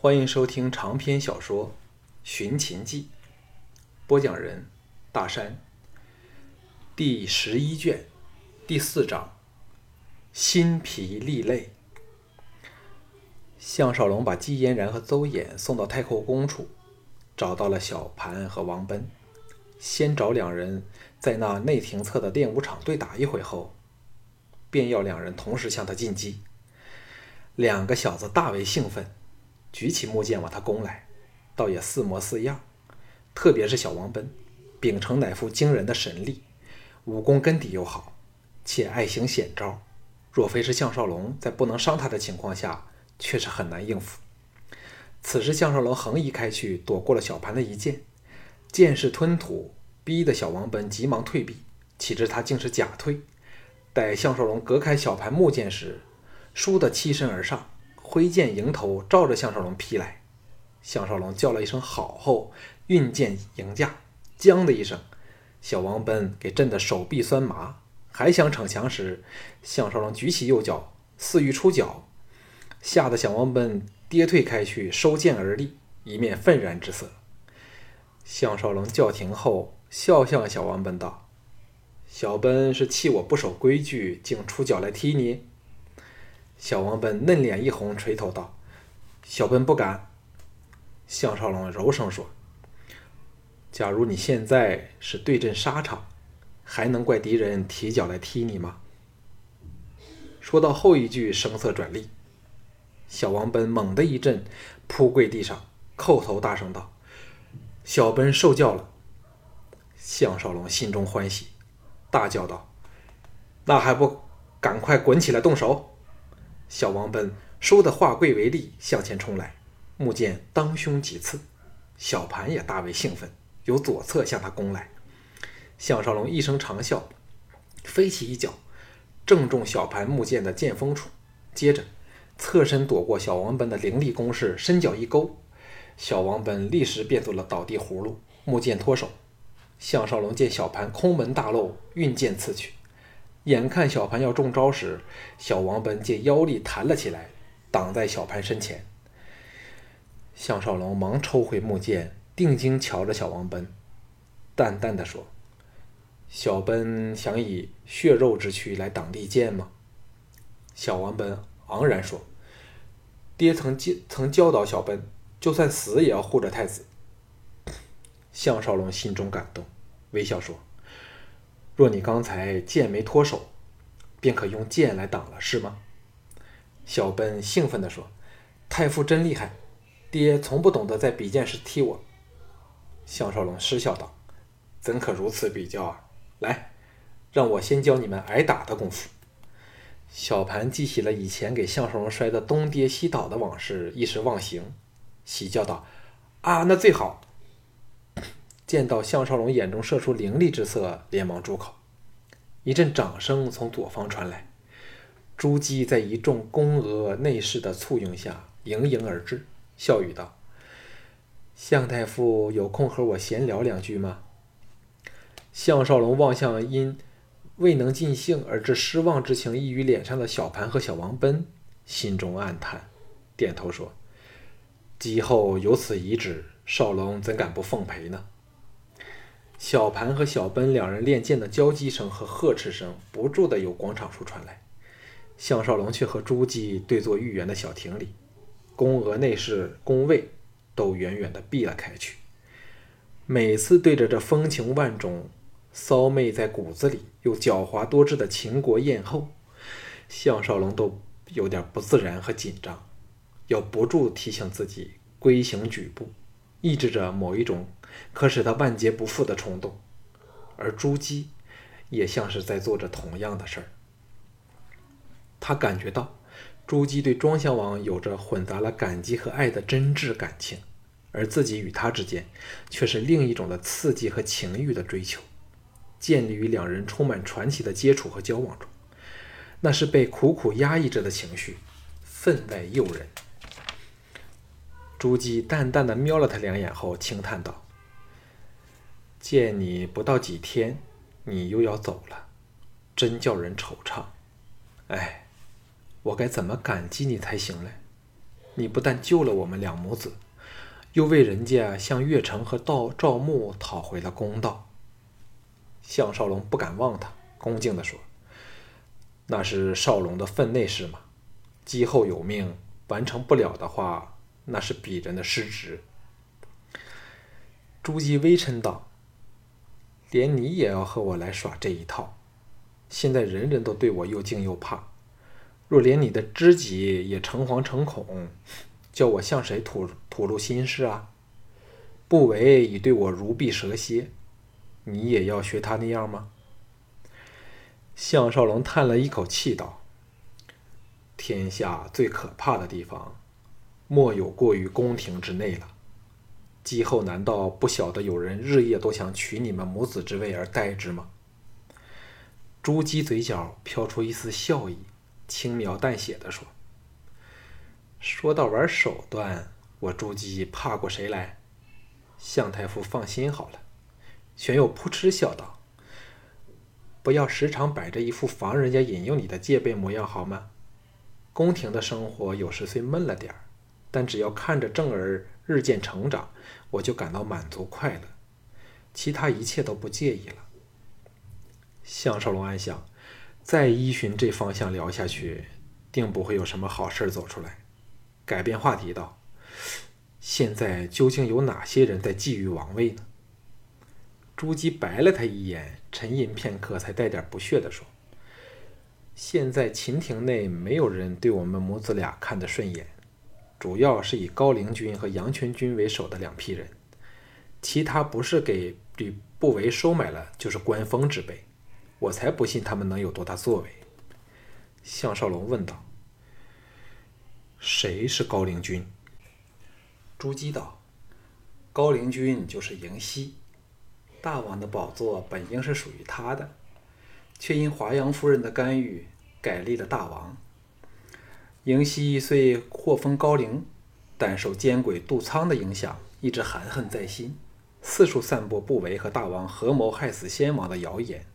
欢迎收听长篇小说《寻秦记》，播讲人：大山。第十一卷第四章：心疲力累。项少龙把姬嫣然和邹衍送到太后宫处，找到了小盘和王奔，先找两人在那内廷侧的练武场对打一回后，便要两人同时向他进击。两个小子大为兴奋，举起木剑往他攻来，倒也似模似样。特别是小王奔，秉承乃父惊人的神力，武功根底又好，且爱行险招。若非是项少龙在不能伤他的情况下，却是很难应付。此时项少龙横移开去，躲过了小盘的一剑，剑势吞吐，逼得小王奔急忙退避。岂知他竟是假退，待项少龙隔开小盘木剑时，倏地欺身而上，挥剑迎头，照着项少龙劈来。项少龙叫了一声“好”后，运剑迎驾，将的一声，小王奔给震得手臂酸麻，还想逞强时，项少龙举起右脚，似欲出脚，吓得小王奔跌退开去，收剑而立，一面愤然之色。项少龙叫停后，笑向小王奔道：“小奔是气我不守规矩，竟出脚来踢你？”小王奔嫩脸一红，垂头道：“小奔不敢。”项少龙柔声说：“假如你现在是对阵沙场，还能怪敌人提脚来踢你吗？”说到后一句，声色转厉，小王奔猛地一震，扑跪地上，叩头大声道：“小奔受教了。”项少龙心中欢喜，大叫道：“那还不赶快滚起来动手！”小王奔收的化贵为力，向前冲来，木剑当胸几刺。小盘也大为兴奋，由左侧向他攻来。项少龙一声长啸，飞起一脚，正中小盘木剑的剑锋处。接着侧身躲过小王奔的凌厉攻势，伸脚一勾，小王奔立时变作了倒地葫芦，木剑脱手。项少龙见小盘空门大漏，运剑刺去。眼看小盘要中招时，小王奔借腰力弹了起来，挡在小盘身前。项少龙忙抽回木剑，定睛瞧着小王奔，淡淡的说：“小奔想以血肉之躯来挡利剑吗？”小王奔昂然说：“爹曾教曾教导小奔，就算死也要护着太子。”项少龙心中感动，微笑说。若你刚才剑没脱手，便可用剑来挡了，是吗？小奔兴奋地说：“太傅真厉害，爹从不懂得在比剑时踢我。”项少龙失笑道：“怎可如此比较啊？来，让我先教你们挨打的功夫。”小盘记起了以前给项少龙摔得东跌西倒的往事，一时忘形，喜叫道：“啊，那最好！”见到项少龙眼中射出凌厉之色，连忙住口。一阵掌声从左方传来，朱姬在一众宫娥内侍的簇拥下盈盈而至，笑语道：“项太傅有空和我闲聊两句吗？”项少龙望向因未能尽兴而致失望之情溢于脸上的小盘和小王奔，心中暗叹，点头说：“姬后有此遗旨，少龙怎敢不奉陪呢？”小盘和小奔两人练剑的交击声和呵斥声不住的由广场处传来，项少龙却和朱姬对坐御园的小亭里，宫娥内侍、宫卫都远远的避了开去。每次对着这风情万种、骚媚在骨子里又狡猾多智的秦国艳后，项少龙都有点不自然和紧张，要不住提醒自己龟行举步，抑制着某一种。可使他万劫不复的冲动，而朱姬也像是在做着同样的事儿。他感觉到朱姬对庄襄王有着混杂了感激和爱的真挚感情，而自己与他之间却是另一种的刺激和情欲的追求，建立于两人充满传奇的接触和交往中。那是被苦苦压抑着的情绪，分外诱人。朱姬淡淡的瞄了他两眼后，轻叹道。见你不到几天，你又要走了，真叫人惆怅。哎，我该怎么感激你才行嘞？你不但救了我们两母子，又为人家向岳城和道赵牧讨回了公道。”项少龙不敢忘他，恭敬地说：“那是少龙的分内事嘛，今后有命，完成不了的话，那是鄙人的失职。”朱姬微嗔道：“连你也要和我来耍这一套？现在人人都对我又敬又怕。”若连你的知己也诚惶诚恐，叫我向谁吐吐露心事啊？不为已对我如臂蛇蝎，你也要学他那样吗？项少龙叹了一口气道：“天下最可怕的地方，莫有过于宫廷之内了。今后难道不晓得有人日夜都想取你们母子之位而代之吗？”朱姬嘴角飘出一丝笑意。轻描淡写的说：“说到玩手段，我朱姬怕过谁来？向太傅放心好了。”玄佑扑哧笑道：“不要时常摆着一副防人家引诱你的戒备模样好吗？宫廷的生活有时虽闷了点儿，但只要看着正儿日渐成长，我就感到满足快乐，其他一切都不介意了。”项少龙暗想。再依循这方向聊下去，定不会有什么好事走出来。改变话题道：“现在究竟有哪些人在觊觎王位呢？”朱姬白了他一眼，沉吟片刻，才带点不屑地说：“现在秦廷内没有人对我们母子俩看得顺眼，主要是以高陵君和杨全军为首的两批人，其他不是给吕不韦收买了，就是官封之辈。”我才不信他们能有多大作为。”项少龙问道。“谁是高陵君？”朱姬道：“高陵君就是嬴锡，大王的宝座本应是属于他的，却因华阳夫人的干预改立了大王。嬴锡虽获封高陵，但受奸鬼杜仓的影响，一直含恨在心，四处散播不韦和大王合谋害死先王的谣言。”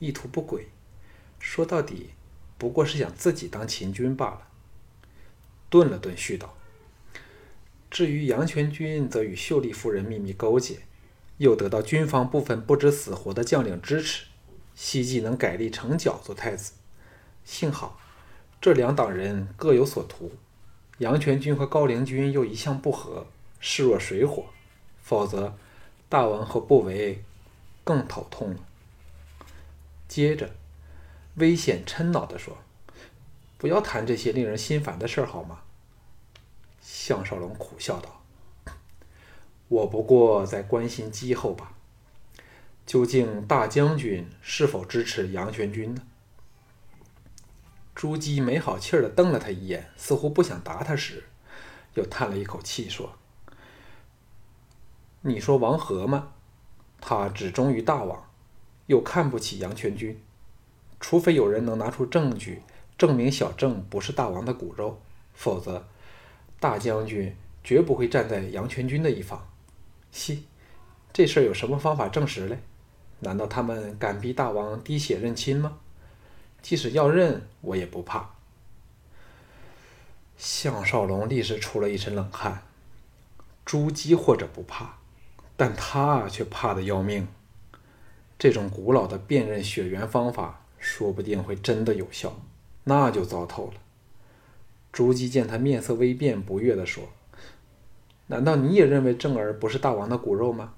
意图不轨，说到底不过是想自己当秦军罢了。顿了顿，絮道：“至于杨全军，则与秀丽夫人秘密勾结，又得到军方部分不知死活的将领支持，希冀能改立成角做太子。幸好这两党人各有所图，杨全军和高陵君又一向不和，势若水火，否则大王和不韦更头痛了。”接着，危险嗔恼地说：“不要谈这些令人心烦的事，好吗？”项少龙苦笑道：“我不过在关心机后吧。究竟大将军是否支持杨全军呢？”朱姬没好气儿地瞪了他一眼，似乎不想答他时，又叹了一口气说：“你说王和吗？他只忠于大王。”又看不起杨全军，除非有人能拿出证据证明小郑不是大王的骨肉，否则大将军绝不会站在杨全军的一方。嘻，这事儿有什么方法证实嘞？难道他们敢逼大王滴血认亲吗？即使要认，我也不怕。项少龙立时出了一身冷汗。朱姬或者不怕，但他却怕得要命。这种古老的辨认血缘方法，说不定会真的有效，那就糟透了。朱姬见他面色微变，不悦地说：“难道你也认为正儿不是大王的骨肉吗？”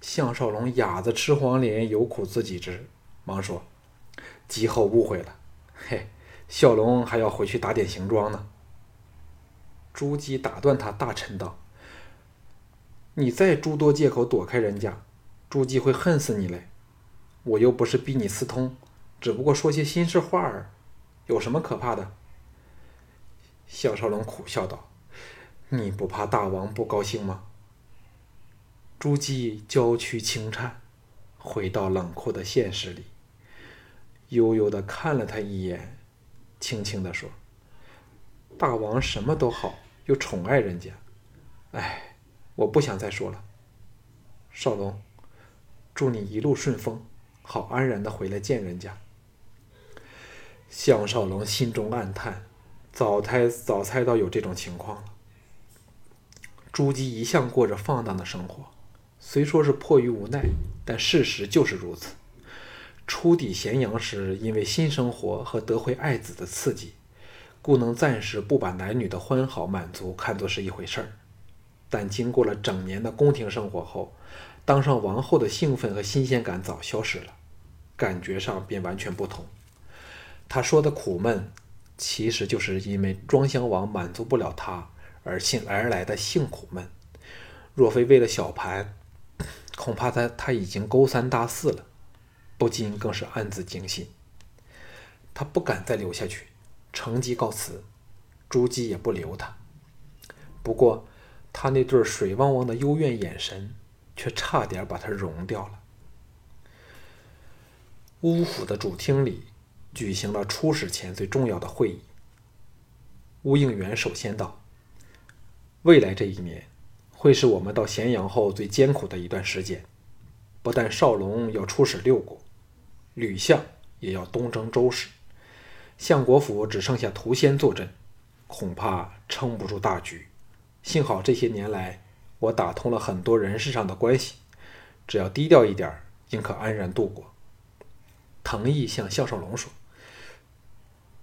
项少龙哑子吃黄连，有苦自己知，忙说：“姬后误会了，嘿，小龙还要回去打点行装呢。”朱姬打断他，大臣道：“你再诸多借口躲开人家。”朱姬会恨死你嘞！我又不是逼你私通，只不过说些心事话儿，有什么可怕的？项少龙苦笑道：“你不怕大王不高兴吗？”朱姬娇躯轻颤，回到冷酷的现实里，悠悠的看了他一眼，轻轻的说：“大王什么都好，又宠爱人家，哎，我不想再说了。”少龙。祝你一路顺风，好安然的回来见人家。项少龙心中暗叹，早猜早猜到有这种情况了。朱姬一向过着放荡的生活，虽说是迫于无奈，但事实就是如此。初抵咸阳时，因为新生活和得回爱子的刺激，故能暂时不把男女的欢好满足看作是一回事儿。但经过了整年的宫廷生活后，当上王后的兴奋和新鲜感早消失了，感觉上便完全不同。他说的苦闷，其实就是因为庄襄王满足不了他而性而来的性苦闷。若非为了小盘，恐怕他他已经勾三搭四了。不禁更是暗自惊心。他不敢再留下去，乘机告辞。朱姬也不留他。不过，他那对水汪汪的幽怨眼神，却差点把他融掉了。乌府的主厅里举行了出使前最重要的会议。乌应元首先到。未来这一年，会是我们到咸阳后最艰苦的一段时间。不但少龙要出使六国。吕相也要东征周氏，相国府只剩下涂仙坐镇，恐怕撑不住大局。幸好这些年来，我打通了很多人事上的关系，只要低调一点，应可安然度过。藤毅向项少龙说：“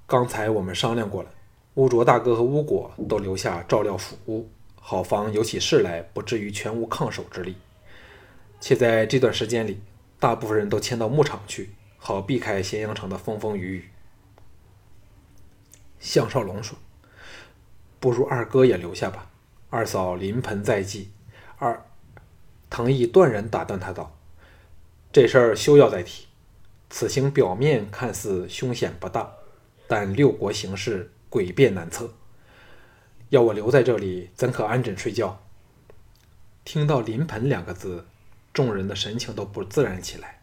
刚才我们商量过了，乌卓大哥和乌果都留下照料府屋，好防有起事来，不至于全无抗守之力。且在这段时间里，大部分人都迁到牧场去。”好避开咸阳城的风风雨雨。项少龙说：“不如二哥也留下吧，二嫂临盆在即。”二藤毅断然打断他道：“这事儿休要再提。此行表面看似凶险不大，但六国形势诡变难测，要我留在这里，怎可安枕睡觉？”听到“临盆”两个字，众人的神情都不自然起来。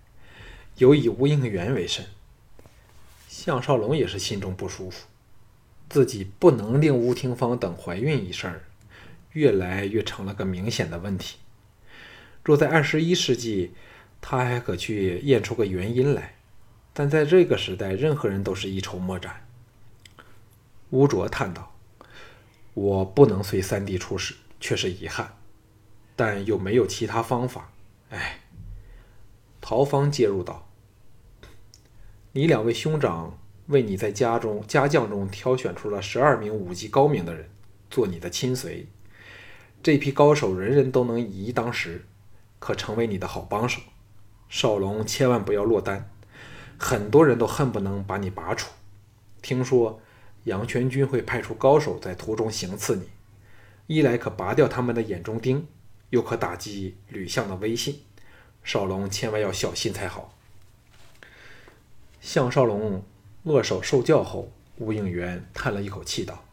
有以吴应元为甚，项少龙也是心中不舒服，自己不能令吴廷芳等怀孕一事儿，越来越成了个明显的问题。若在二十一世纪，他还可去验出个原因来，但在这个时代，任何人都是一筹莫展。吴卓叹道：“我不能随三弟出使，却是遗憾，但又没有其他方法。哎。”陶芳介入道。你两位兄长为你在家中家将中挑选出了十二名武技高明的人，做你的亲随。这批高手人人都能以一当十，可成为你的好帮手。少龙千万不要落单，很多人都恨不能把你拔除。听说杨全军会派出高手在途中行刺你，一来可拔掉他们的眼中钉，又可打击吕相的威信。少龙千万要小心才好。项少龙扼手受教后，吴应元叹了一口气道：“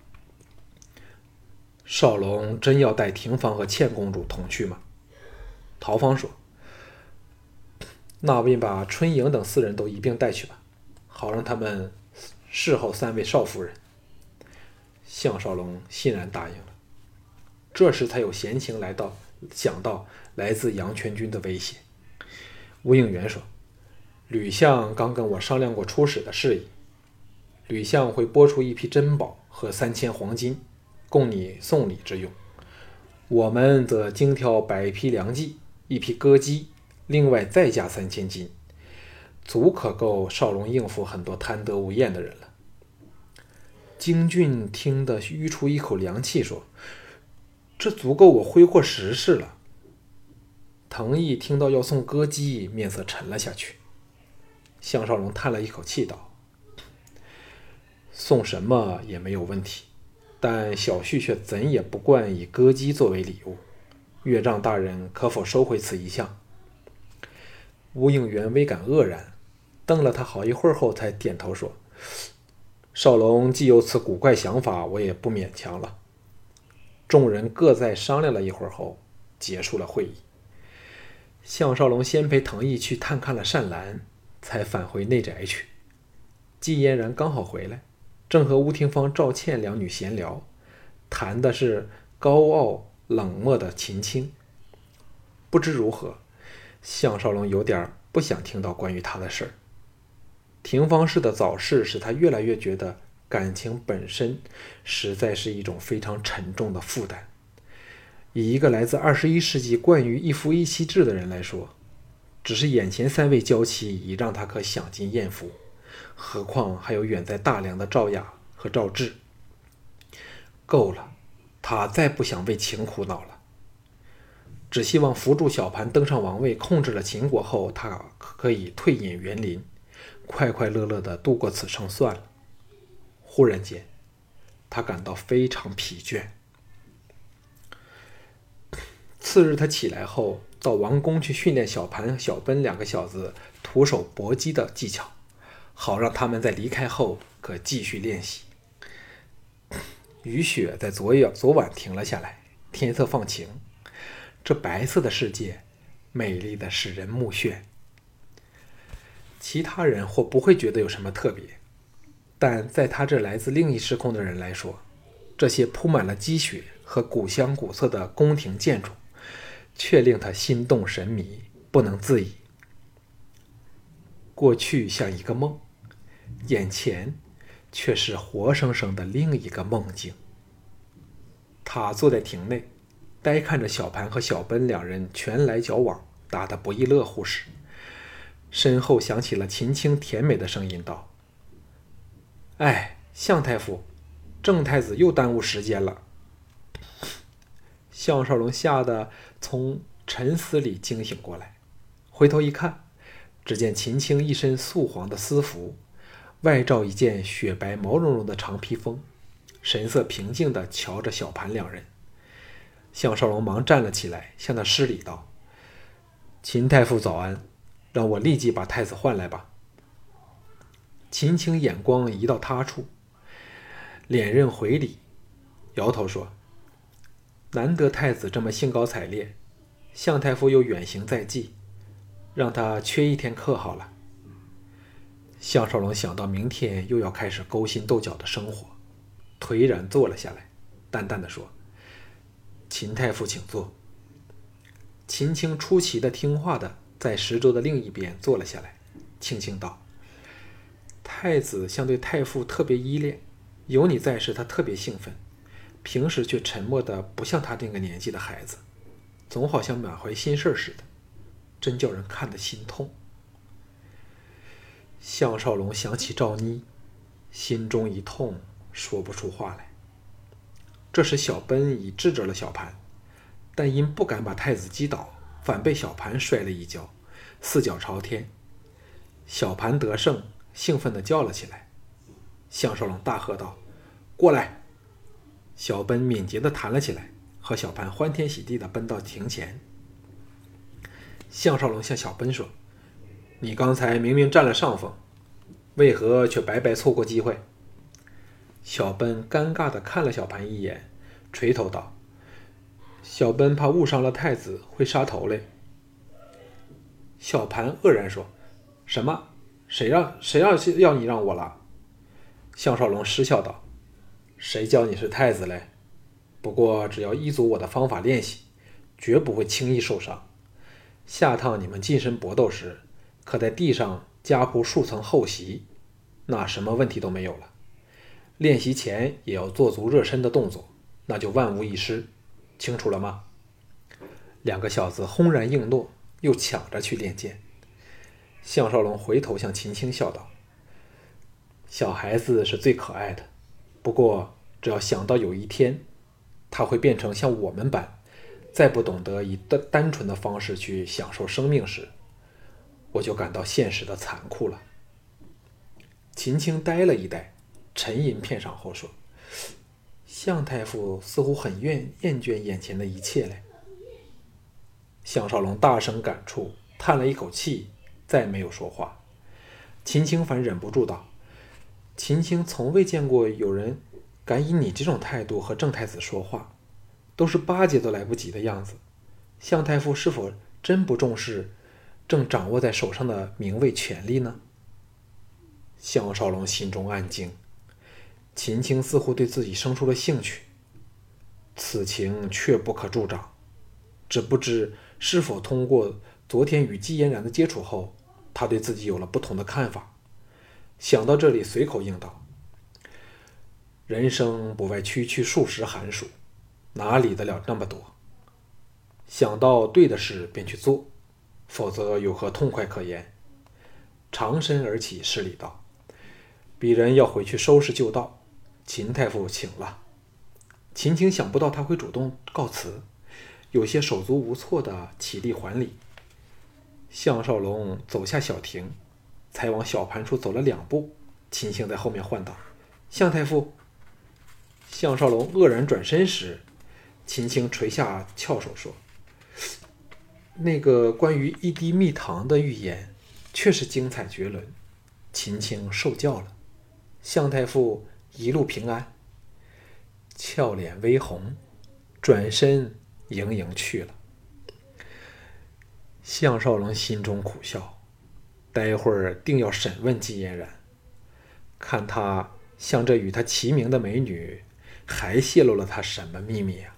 少龙真要带廷芳和倩公主同去吗？”陶芳说：“那便把春莹等四人都一并带去吧，好让他们侍候三位少夫人。”项少龙欣然答应了。这时才有闲情来到，想到来自杨全军的威胁。吴应元说。吕相刚跟我商量过出使的事宜，吕相会拨出一批珍宝和三千黄金，供你送礼之用。我们则精挑百匹良骑，一匹歌姬，另外再加三千金，足可够少龙应付很多贪得无厌的人了。京俊听得吁出一口凉气，说：“这足够我挥霍十世了。”藤毅听到要送歌姬，面色沉了下去。项少龙叹了一口气，道：“送什么也没有问题，但小婿却怎也不惯以歌姬作为礼物。岳丈大人可否收回此一项？”吴应元微感愕然，瞪了他好一会儿后，才点头说：“少龙既有此古怪想法，我也不勉强了。”众人各在商量了一会儿后，结束了会议。项少龙先陪藤毅去探看了善兰。才返回内宅去。季嫣然刚好回来，正和吴廷芳、赵倩两女闲聊，谈的是高傲冷漠的秦青。不知如何，项少龙有点不想听到关于他的事儿。廷芳氏的早逝使他越来越觉得感情本身实在是一种非常沉重的负担。以一个来自二十一世纪惯于一夫一妻制的人来说，只是眼前三位娇妻已让他可享尽艳福，何况还有远在大梁的赵雅和赵志。够了，他再不想为情苦恼了。只希望扶助小盘登上王位，控制了秦国后，他可以退隐园林，快快乐乐地度过此生算了。忽然间，他感到非常疲倦。次日，他起来后到王宫去训练小盘、小奔两个小子徒手搏击的技巧，好让他们在离开后可继续练习。雨雪在昨夜昨晚停了下来，天色放晴。这白色的世界，美丽的使人目眩。其他人或不会觉得有什么特别，但在他这来自另一时空的人来说，这些铺满了积雪和古香古色的宫廷建筑，却令他心动神迷，不能自已。过去像一个梦，眼前却是活生生的另一个梦境。他坐在亭内。呆看着小盘和小奔两人拳来脚往，打得不亦乐乎时，身后响起了秦青甜美的声音道：“哎，向太傅，郑太子又耽误时间了。”项少龙吓得从沉思里惊醒过来，回头一看，只见秦青一身素黄的丝服，外罩一件雪白毛茸茸的长披风，神色平静地瞧着小盘两人。项少龙忙站了起来，向他施礼道：“秦太傅早安，让我立即把太子唤来吧。”秦青眼光移到他处，脸认回礼，摇头说：“难得太子这么兴高采烈，向太傅又远行在即，让他缺一天课好了。”项少龙想到明天又要开始勾心斗角的生活，颓然坐了下来，淡淡的说。秦太傅，请坐。秦青出奇的听话的在石桌的另一边坐了下来，轻轻道：“太子相对太傅特别依恋，有你在时他特别兴奋，平时却沉默的不像他这个年纪的孩子，总好像满怀心事似的，真叫人看得心痛。”项少龙想起赵妮，心中一痛，说不出话来。这时，小奔已制止了小盘，但因不敢把太子击倒，反被小盘摔了一跤，四脚朝天。小盘得胜，兴奋地叫了起来。项少龙大喝道：“过来！”小奔敏捷地弹了起来，和小盘欢天喜地地奔到庭前。项少龙向小奔说：“你刚才明明占了上风，为何却白白错过机会？”小奔尴尬地看了小盘一眼，垂头道：“小奔怕误伤了太子，会杀头嘞。”小盘愕然说：“什么？谁让谁让要你让我了？”项少龙失笑道：“谁叫你是太子嘞？不过只要依足我的方法练习，绝不会轻易受伤。下趟你们近身搏斗时，可在地上加铺数层厚席，那什么问题都没有了。”练习前也要做足热身的动作，那就万无一失。清楚了吗？两个小子轰然应诺，又抢着去练剑。项少龙回头向秦青笑道：“小孩子是最可爱的，不过只要想到有一天他会变成像我们般，再不懂得以单单纯的方式去享受生命时，我就感到现实的残酷了。”秦青呆了一呆。沉吟片上后说：“向太傅似乎很厌厌倦眼前的一切嘞。”项少龙大声感触，叹了一口气，再没有说话。秦青凡忍不住道：“秦青从未见过有人敢以你这种态度和郑太子说话，都是巴结都来不及的样子。向太傅是否真不重视正掌握在手上的名位权力呢？”项少龙心中暗惊。秦青似乎对自己生出了兴趣，此情却不可助长。只不知是否通过昨天与季嫣然的接触后，他对自己有了不同的看法。想到这里，随口应道：“人生不外区区数十寒暑，哪理得了那么多？想到对的事便去做，否则有何痛快可言？长身而起，施礼道：“鄙人要回去收拾旧道，秦太傅请了。”秦青想不到他会主动告辞，有些手足无措的起立还礼。项少龙走下小亭，才往小盘处走了两步，秦青在后面唤道：“向太傅。”项少龙愕然转身时，秦青垂下翘首说：“那个关于一滴蜜糖的预言，确实精彩绝伦。秦青受教了，向太傅一路平安。”俏脸微红，转身盈盈去了。项少龙心中苦笑，待会儿定要审问季嫣然，看他向这与他齐名的美女。还泄露了他什么秘密啊？